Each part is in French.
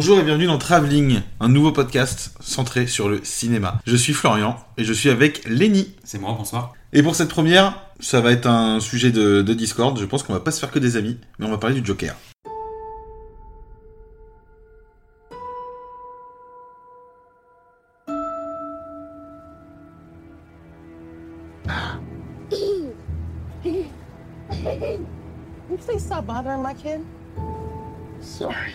Bonjour et bienvenue dans Travelling, un nouveau podcast centré sur le cinéma. Je suis Florian et je suis avec Lenny. C'est moi, bonsoir. Et pour cette première, ça va être un sujet de, de Discord. Je pense qu'on va pas se faire que des amis, mais on va parler du Joker. Can you please stop bothering my kid? Sorry.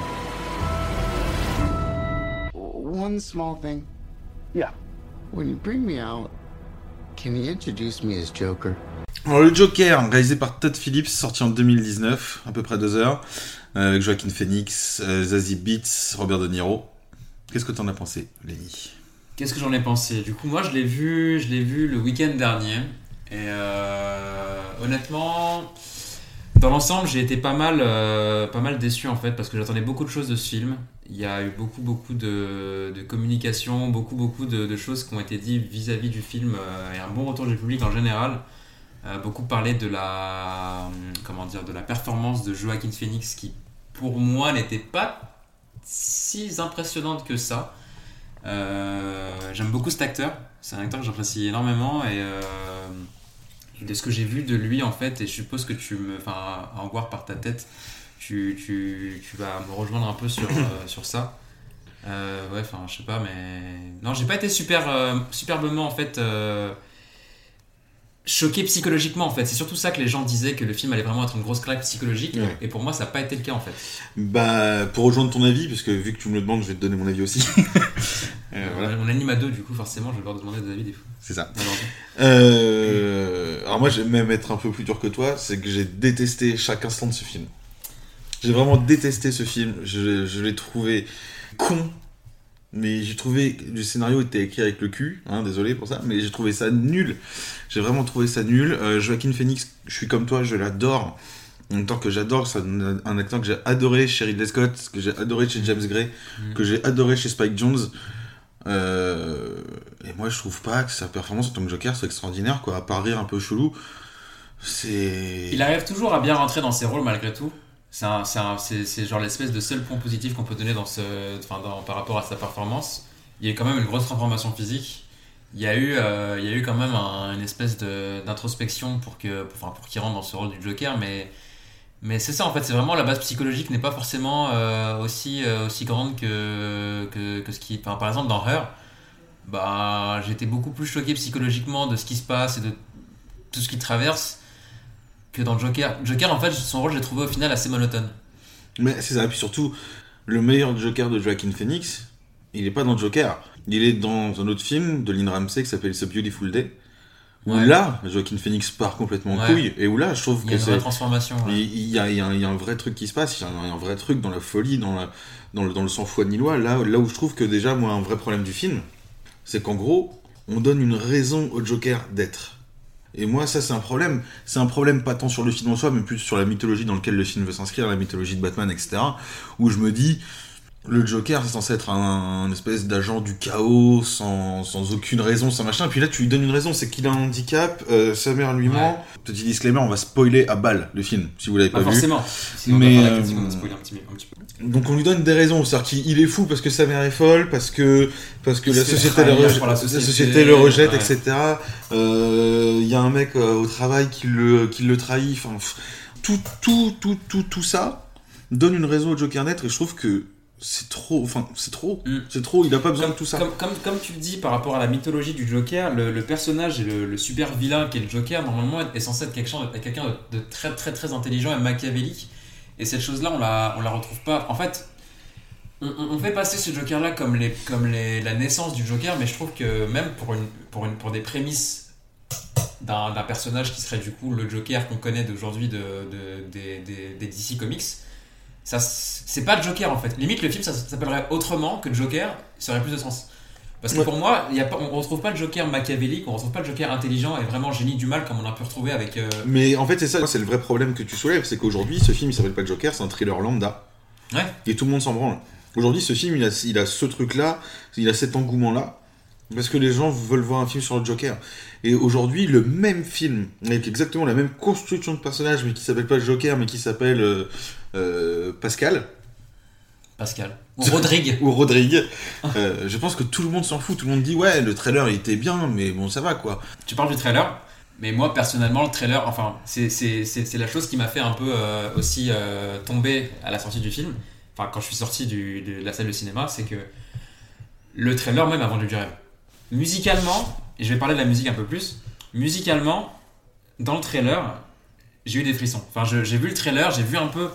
One small thing. yeah. When you bring me out, can you introduce me as Joker? Alors le Joker, réalisé par Todd Phillips, sorti en 2019, à peu près deux heures, euh, avec Joaquin Phoenix, euh, Zazie Beetz, Robert De Niro. Qu'est-ce que t'en as pensé, Lenny? Qu'est-ce que j'en ai pensé? Du coup, moi, je l'ai vu, je l'ai vu le week-end dernier. Et euh, honnêtement, dans l'ensemble, j'ai été pas mal, euh, pas mal déçu en fait, parce que j'attendais beaucoup de choses de ce film. Il y a eu beaucoup, beaucoup de, de communication, beaucoup, beaucoup de, choses qui ont été dites vis-à-vis du film euh, et un bon retour du public en général. Euh, beaucoup parlé de la, comment dire, de la performance de Joaquin Phoenix qui, pour moi, n'était pas si impressionnante que ça. J'aime beaucoup cet acteur. C'est un acteur que j'apprécie énormément et de ce que j'ai vu de lui en fait, et je suppose que tu me, enfin, en voir par ta tête, tu, tu, tu vas me rejoindre un peu sur, euh, sur ça. Euh, ouais, enfin, je sais pas, mais non, j'ai pas été super, euh, superbement en fait choqué psychologiquement en fait. C'est surtout ça que les gens disaient que le film allait vraiment être une grosse claque psychologique, Ouais. et pour moi, ça n'a pas été le cas en fait. Bah, pour rejoindre ton avis, parce que vu que tu me le demandes, je vais te donner mon avis aussi. Euh, voilà, On anime à deux, du coup, forcément, je vais leur demander des avis des fois. c'est ça. Euh, alors moi, je vais même être un peu plus dur que toi, c'est que j'ai détesté chaque instant de ce film. J'ai vraiment détesté ce film. Je, je l'ai trouvé con, mais j'ai trouvé le scénario était écrit avec le cul. Hein, désolé pour ça, mais j'ai trouvé ça nul. J'ai vraiment trouvé ça nul. Euh, Joaquin Phoenix, je suis comme toi, je l'adore. En même temps que j'adore, c'est un, un acteur que j'ai adoré chez Ridley Scott, que j'ai adoré chez James Gray, Mm. que j'ai adoré chez Spike Jones. Euh, et moi, je trouve pas que sa performance en tant que Joker soit extraordinaire, quoi. À part rire un peu chelou, c'est. Il arrive toujours à bien rentrer dans ses rôles malgré tout. C'est genre l'espèce de seul point positif qu'on peut donner dans ce, enfin, par rapport à sa performance. Il y a eu quand même une grosse transformation physique. Il y a eu, euh, il y a eu quand même un- une espèce d'introspection pour que, enfin, pour qu'il rentre dans ce rôle du Joker, mais mais c'est ça en fait. C'est vraiment la base psychologique n'est pas forcément euh, aussi euh, aussi grande que, ce qui, enfin, par exemple dans Her, bah j'étais beaucoup plus choqué psychologiquement de ce qui se passe et de tout ce qu'il traverse que dans Joker. Joker, en fait, son rôle, j'ai trouvé au final assez monotone. Mais c'est ça. Et puis surtout, le meilleur Joker de Joaquin Phoenix, il est pas dans Joker. Il est dans un autre film de Lynn Ramsey qui s'appelle The Beautiful Day. Où Ouais. là, Joaquin Phoenix part complètement en Ouais. couille. Et où là, je trouve Il y a que c'est. transformation. ouais. Il il y, a, il y a un- il y a un vrai truc qui se passe, il y a un, un vrai truc dans la folie, dans, la, dans, le, dans le sang-froid nillois. Là, là où je trouve que déjà, moi, un vrai problème du film, c'est qu'en gros, on donne une raison au Joker d'être. Et moi, ça, c'est un problème. C'est un problème pas tant sur le film en soi, mais plus sur la mythologie dans laquelle le film veut s'inscrire, la mythologie de Batman, etc. Où je me dis, le Joker, c'est censé être un, un espèce d'agent du chaos, sans, sans aucune raison, sans machin. Et puis là, tu lui donnes une raison, c'est qu'il a un handicap, euh, sa mère lui Ouais. ment. Petit disclaimer, on va spoiler à balle le film, si vous l'avez Pas pas, vu. forcément. Sinon, Mais, on va faire la euh, critique, on va spoiler un petit, un petit peu. Donc on lui donne des raisons, c'est-à-dire qu'il il est fou parce que sa mère est folle, parce que parce que la société, le rejette, pour la la société, société le rejette, ouais. etc. Euh, Il y a un mec euh, au travail qui le qui le trahit. Enfin, tout tout tout tout tout ça donne une raison au Joker d'être et je trouve que c'est trop. Enfin, c'est trop. Mm. C'est trop. Il a pas besoin Comme, de tout ça. comme, comme, comme tu le dis par rapport à la mythologie du Joker, le, le personnage et le, le super vilain qui est le Joker, normalement, est censé être quelqu'un de, quelqu'un de, de très très très intelligent et machiavélique. Et cette chose-là, on la, on la retrouve pas. En fait, on, fait passer ce Joker-là comme, les, comme les, la naissance du Joker, mais je trouve que même pour, une, pour, une, pour des prémices d'un d'un personnage qui serait du coup le Joker qu'on connaît d'aujourd'hui de, de- des, des, des DC Comics, ça c'est pas le Joker en fait. Limite, le film ça s'appellerait autrement que Joker, ça aurait plus de sens. Parce que Ouais. pour moi, y a pas, on retrouve pas le Joker machiavélique, on retrouve pas le Joker intelligent et vraiment génie du mal comme on a pu retrouver avec. euh, Mais en fait, c'est ça, c'est le vrai problème que tu soulèves, c'est qu'aujourd'hui, ce film, il s'appelle pas Joker, c'est un thriller lambda. Ouais. Et tout le monde s'en branle. Aujourd'hui, ce film, il a, il a ce truc-là, il a cet engouement-là, parce que les gens veulent voir un film sur le Joker. Et aujourd'hui, le même film, avec exactement la même construction de personnage, mais qui s'appelle pas Joker, mais qui s'appelle euh, Pascal, Pascal. Ou Rodrigue. ou Rodrigue, euh, je pense que tout le monde s'en fout. Tout le monde dit, ouais, le trailer, il était bien, mais bon, ça va, quoi. tu parles du trailer, mais moi personnellement, le trailer, enfin, c'est- la chose qui m'a fait un peu euh, aussi euh, tomber à la sortie du film. Enfin, quand je suis sorti du- de la salle de cinéma, c'est que le trailer même a vendu du rêve. Musicalement, et je vais parler de la musique un peu plus, musicalement, dans le trailer, j'ai eu des frissons. Enfin, j'ai vu le trailer, j'ai vu un peu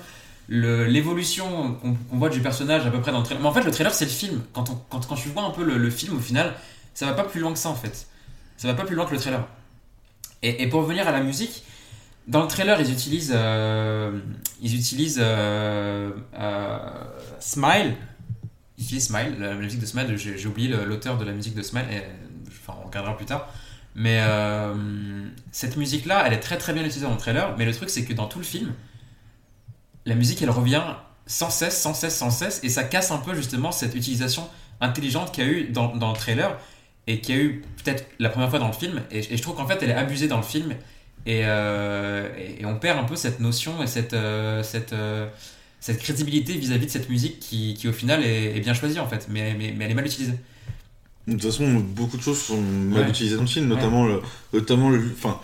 l'évolution qu'on voit du personnage à peu près dans le trailer. Mais en fait, le trailer, c'est le film. Quand, on, tu vois un peu le, film, au final, ça va pas plus loin que ça, en fait. Ça va pas plus loin que le trailer. Et, pour revenir à la musique, dans le trailer, ils utilisent, euh, ils utilisent euh, euh, Smile. Ils utilisent Smile, la, musique de Smile. J'ai oublié l'auteur de la musique de Smile. Et, enfin, on regardera plus tard. Mais cette musique-là, elle est très très bien utilisée dans le trailer. Mais le truc, c'est que dans tout le film, la musique, elle revient sans cesse, sans cesse, sans cesse. Et ça casse un peu justement cette utilisation intelligente qu'il y a eu dans, dans le trailer et qu'il y a eu peut-être la première fois dans le film. Et, et je trouve qu'en fait, elle est abusée dans le film. Et, euh, et, et on perd un peu cette notion et cette, euh, cette, euh, cette crédibilité vis-à-vis de cette musique qui, qui au final est, est bien choisie en fait, mais, mais, mais elle est mal utilisée. De toute façon, beaucoup de choses sont mal Ouais. utilisées dans le film, notamment le, notamment le, enfin,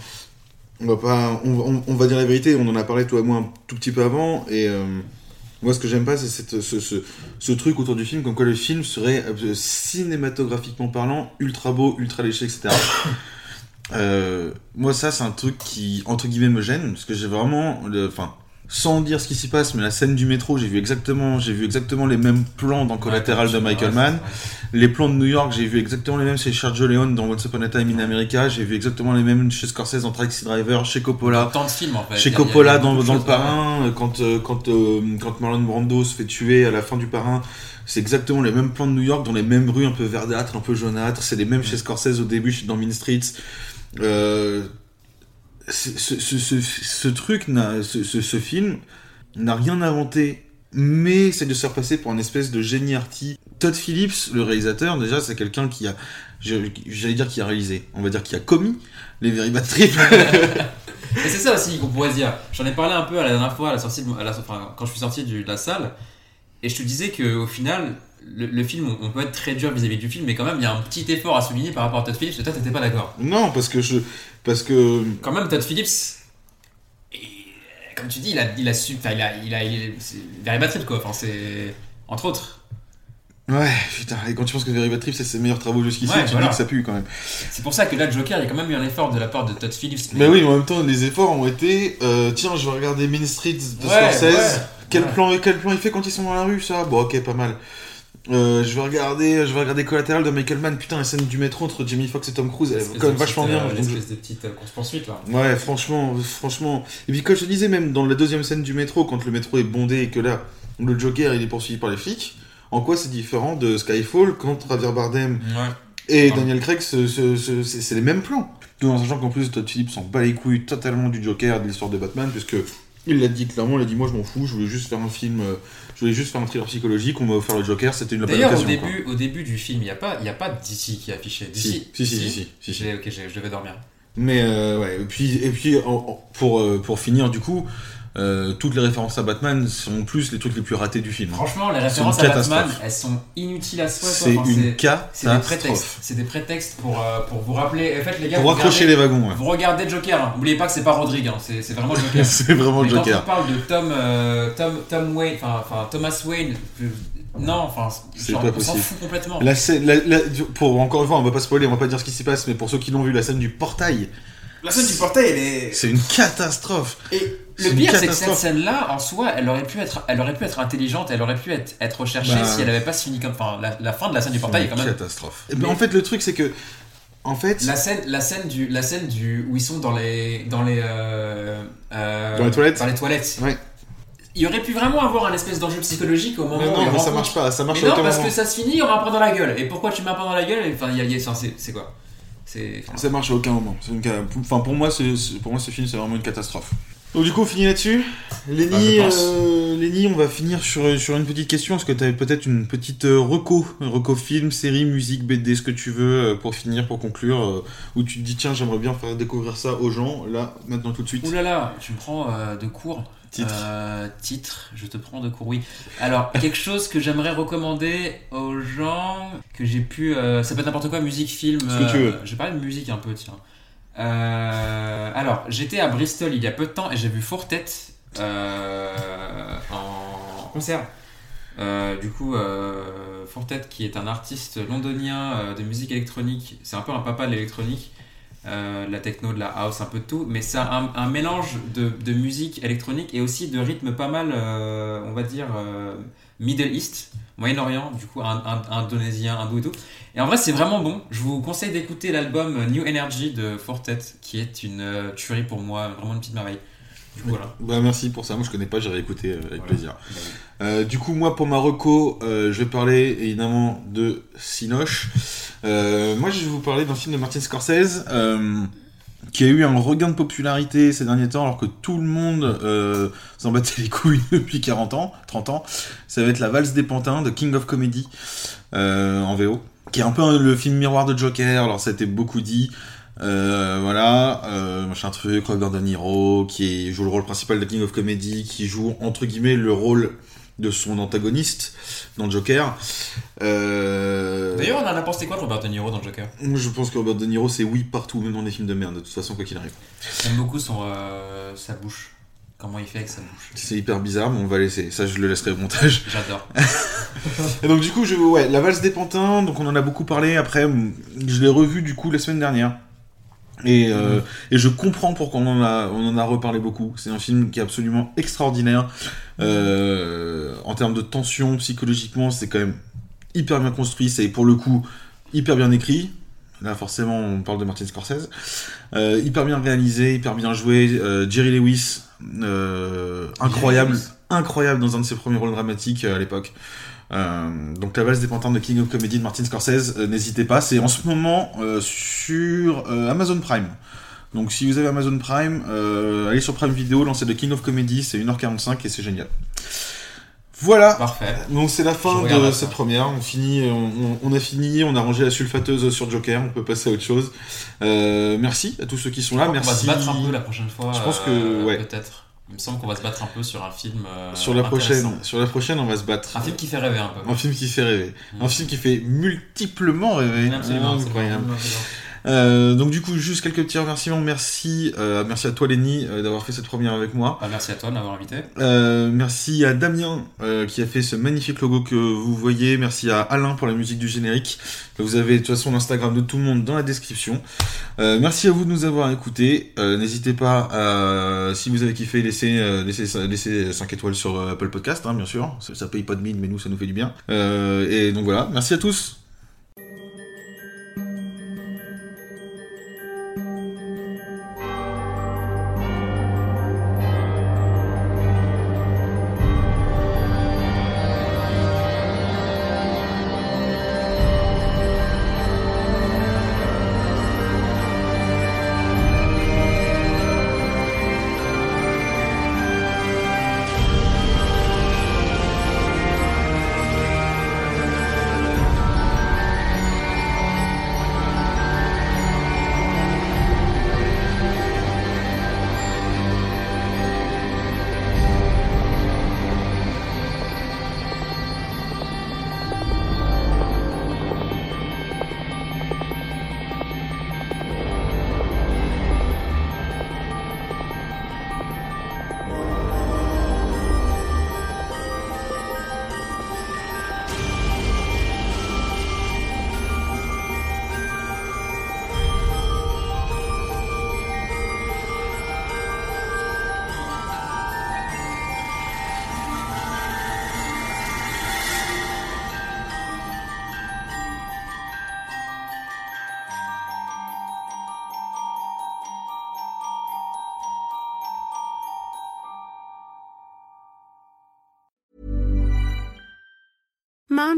on va pas, on, va- dire la vérité. On en a parlé toi et moi un tout petit peu avant, et euh, moi ce que j'aime pas, c'est ce, truc autour du film, comme quoi le film serait euh, cinématographiquement parlant ultra beau, ultra léché, etc. Euh, moi, ça, c'est un truc qui, entre guillemets, me gêne, parce que j'ai vraiment, enfin, sans dire ce qui s'y passe, mais la scène du métro, j'ai vu exactement, j'ai vu exactement les mêmes plans dans Collateral de Michael Mann. Les plans de New York, j'ai vu exactement les mêmes chez Sergio Leone dans Once Upon a Time in America. J'ai vu exactement les mêmes chez Scorsese dans Taxi Driver, chez Coppola. Tant de films en fait. Chez Coppola dans, le parrain, euh, quand, euh, quand, euh, quand Marlon Brando se fait tuer à la fin du parrain, c'est exactement les mêmes plans de New York, dans les mêmes rues un peu verdâtres, un peu jaunâtres. C'est les mêmes chez Scorsese au début, dans Mean Streets. Euh, ce, ce, ce, truc, ce, film n'a rien inventé, mais c'est de se faire passer pour un espèce de génie arty. Todd Phillips, le réalisateur, déjà, c'est quelqu'un qui a, j'allais dire qui a réalisé, on va dire qui a commis les Very Bad Trip. Et c'est ça aussi qu'on pourrait dire. J'en ai parlé un peu à la dernière fois, à la sortie à la- quand je suis sorti de la salle, et je te disais qu'au final, le, le film, on, peut être très dur vis-à-vis du film, mais quand même, il y a un petit effort à souligner par rapport à Todd Phillips, et toi, t'étais pas d'accord. non, parce que je, parce que Quand même, Todd Phillips, et, comme tu dis, il a, il a su, enfin, il a, il a, il, c'est Very Bad Trip, quoi. Enfin, c'est entre autres. Ouais, putain, et quand tu penses que Very Bad Trip c'est ses meilleurs travaux jusqu'ici, Ouais, tu voilà. dis que ça pue quand même. C'est pour ça que là, Joker, il y a quand même eu un effort de la part de Todd Phillips. Mais oui, mais en même temps, les efforts ont été, euh, tiens, je vais regarder Main Streets de Ouais, Scorsese. ouais, quel. Plan, quel plan il fait quand ils sont dans la rue, ça? Bon, ok, pas mal. Euh, je vais regarder, je vais regarder Collateral de Michael Mann. Putain, la scène du métro entre Jamie Foxx et Tom Cruise, elle est quand même vachement bien. donc je- L'espèce de petite course-poursuite, là. Ouais, franchement, franchement. Et puis, comme je te disais, même dans la deuxième scène du métro, quand le métro est bondé et que là, le Joker il est poursuivi par les flics, en quoi c'est différent de Skyfall quand Javier Bardem Ouais. et. Daniel Craig, c'est les mêmes plans. Tout en sachant qu'en plus, Todd Phillips s'en bat les couilles totalement du Joker, de l'histoire de Batman, puisque Il l'a dit clairement, il a dit moi je m'en fous, je voulais juste faire un film, euh, je voulais juste faire un thriller psychologique, on m'a offert le Joker, c'était une D'ailleurs, au quoi. début, au début du film, il n'y a pas, il y a pas DC qui est affiché. DC, Si, si, si, si, si, Ok, je devais dormir. Mais euh, ouais, et puis, et puis pour, euh, pour finir du coup, euh, toutes les références à Batman sont plus les trucs les plus ratés du film. Franchement, les références à Batman, catastrophe. elles sont inutiles à soi. C'est Enfin, une C'est des catastrophe. prétextes. C'est des prétextes pour, euh, pour vous rappeler. En fait, les gars, Pour vous raccrocher regardez- les wagons, ouais. Vous regardez Joker. hein. N'oubliez pas que c'est pas Rodrigue. hein. C'est vraiment Joker. C'est vraiment Mais le quand Joker. on parle de Tom, euh, Tom, Tom Wayne, enfin, Thomas Wayne, je- non, enfin, C'est genre, pas on s'en possible. fout complètement. La scène, la- la- pour encore une fois, on va pas spoiler, on va pas dire ce qui s'y passe, mais pour ceux qui l'ont vu, la scène du portail, La scène du portail, elle est. c'est une catastrophe. Et le pire, c'est que cette scène-là, en soi, elle aurait pu être, elle aurait pu être intelligente, elle aurait pu être, être recherchée Bah. si elle avait pas fini comme, enfin, la, la fin de la scène du portail est quand même. catastrophe. Ben, en fait, le truc, c'est que, en fait, La scène, la scène du, la scène du, où ils sont dans les, dans les, euh, euh, Dans les toilettes Dans les toilettes. Ouais. Il aurait pu vraiment avoir un espèce d'enjeu psychologique au moment Mais où non, ils mais ça rencontrent- marche pas, ça marche Mais non, parce moment. que ça se finit, on met un dans la gueule. Et pourquoi tu mets un point dans la gueule? Enfin, il y a, y a- enfin, c'est, quoi? C'est. Ça marche à aucun moment. Une Enfin, pour moi, c'est, c'est- pour moi, ce film, c'est vraiment une catastrophe. Donc, du coup, on finit là-dessus. Lenny, Bah, pense. euh, Lenny, on va finir sur, sur une petite question. Est-ce que tu avais peut-être une petite euh, reco Reco film, série, musique, BD, ce que tu veux, euh, pour finir, pour conclure, euh, où tu te dis, tiens, j'aimerais bien faire découvrir ça aux gens, là, maintenant, tout de suite. Ouh là là, tu me prends euh, de cours. Titre. Euh, titre, je te prends de cours, oui. Alors, quelque chose que j'aimerais recommander aux gens, que j'ai pu. euh, ça peut être n'importe quoi, musique, film. Ce que tu veux. Je vais parler de musique un peu, tiens. Euh, alors, j'étais à Bristol il y a peu de temps et j'ai vu Fortet euh, en concert. Euh, du coup, Fortet, qui est un artiste londonien de musique électronique, c'est un peu un papa de l'électronique, la techno, de la house, un peu de tout, mais c'est un, un mélange de, de musique électronique et aussi de rythme pas mal, on va dire, Middle East, Moyen-Orient, du coup, un, un- indonésien, hindou et tout. Et en vrai, c'est vraiment bon. Je vous conseille d'écouter l'album New Energy de Fortet, qui est une euh, tuerie pour moi, vraiment une petite merveille. Du coup, voilà. Bah, merci pour ça. Moi, je connais pas, j'irai écouter euh, avec Voilà. plaisir. Euh, du coup, moi, pour ma reco, euh, je vais parler évidemment de Sinoche. Moi, je vais vous parler d'un film de Martin Scorsese qui a eu un regain de popularité ces derniers temps, alors que tout le monde euh, s'en battait les couilles depuis 40 ans, 30 ans. Ça va être La valse des pantins de King of Comedy euh, en VO, qui est un peu le film miroir de Joker. Alors, ça a été beaucoup dit. Euh, voilà, euh, machin truc, Robert De Niro, qui joue le rôle principal de King of Comedy, qui joue entre guillemets le rôle de son antagoniste dans Joker. Euh, D'ailleurs, on en a pensé quoi de Robert De Niro dans Joker? je pense que Robert De Niro c'est oui partout, même dans des films de merde, de toute façon, quoi qu'il arrive. J'aime beaucoup son, euh, sa bouche. Comment il fait avec sa bouche. C'est hyper bizarre, mais on va laisser. Ça, je le laisserai au montage. J'adore. Et donc, du coup, je, ouais, la valse des pantins, donc on en a beaucoup parlé. Après, je l'ai revu du coup la semaine dernière. Et, euh, et je comprends pourquoi on en a, reparlé beaucoup. C'est un film qui est absolument extraordinaire. Euh, en termes de tension, psychologiquement, c'est quand même hyper bien construit. C'est pour le coup hyper bien écrit. Là, forcément, on parle de Martin Scorsese. Euh, hyper bien réalisé, hyper bien joué. Jerry Lewis, incroyable. Incroyable dans un de ses premiers rôles dramatiques euh, à l'époque. Euh, donc la valse des pantins de King of Comedy de Martin Scorsese, euh, n'hésitez pas, c'est en ce moment euh, sur Amazon Prime. Donc si vous avez Amazon Prime, allez sur Prime Video, lancez le King of Comedy, c'est 1h45 et c'est génial. Voilà, Parfait. donc c'est la Je fin de ça. cette première. On finit, on, on- on a fini, on a rangé la sulfateuse sur Joker. On peut passer à autre chose. Merci à tous ceux qui sont là. On va se Merci. battre un peu la prochaine fois. Je pense que, ouais. Peut-être. Il me semble qu'on va se battre un peu sur un film. euh, Sur la prochaine, sur la prochaine, on va se battre. Un film qui fait rêver un peu. Un film qui fait rêver. Mm. Un film qui fait multiplement rêver. Absolument, Incroyable. absolument. Euh, donc du coup, juste quelques petits remerciements. Merci, euh, merci à toi Lenny euh, d'avoir fait cette première avec moi. Bah, merci à toi de m'avoir invité. Euh, merci à Damien euh, qui a fait ce magnifique logo que vous voyez. Merci à Alain pour la musique du générique. Vous avez de toute façon l'Instagram de tout le monde dans la description. Euh, merci à vous de nous avoir écoutés. Euh, N'hésitez pas, à, si vous avez kiffé, laissez, laissez, laissez 5 étoiles sur Apple Podcast, hein, bien sûr. Ça, ça paye pas de mine, mais nous, ça nous fait du bien. Euh, et donc voilà, merci à tous.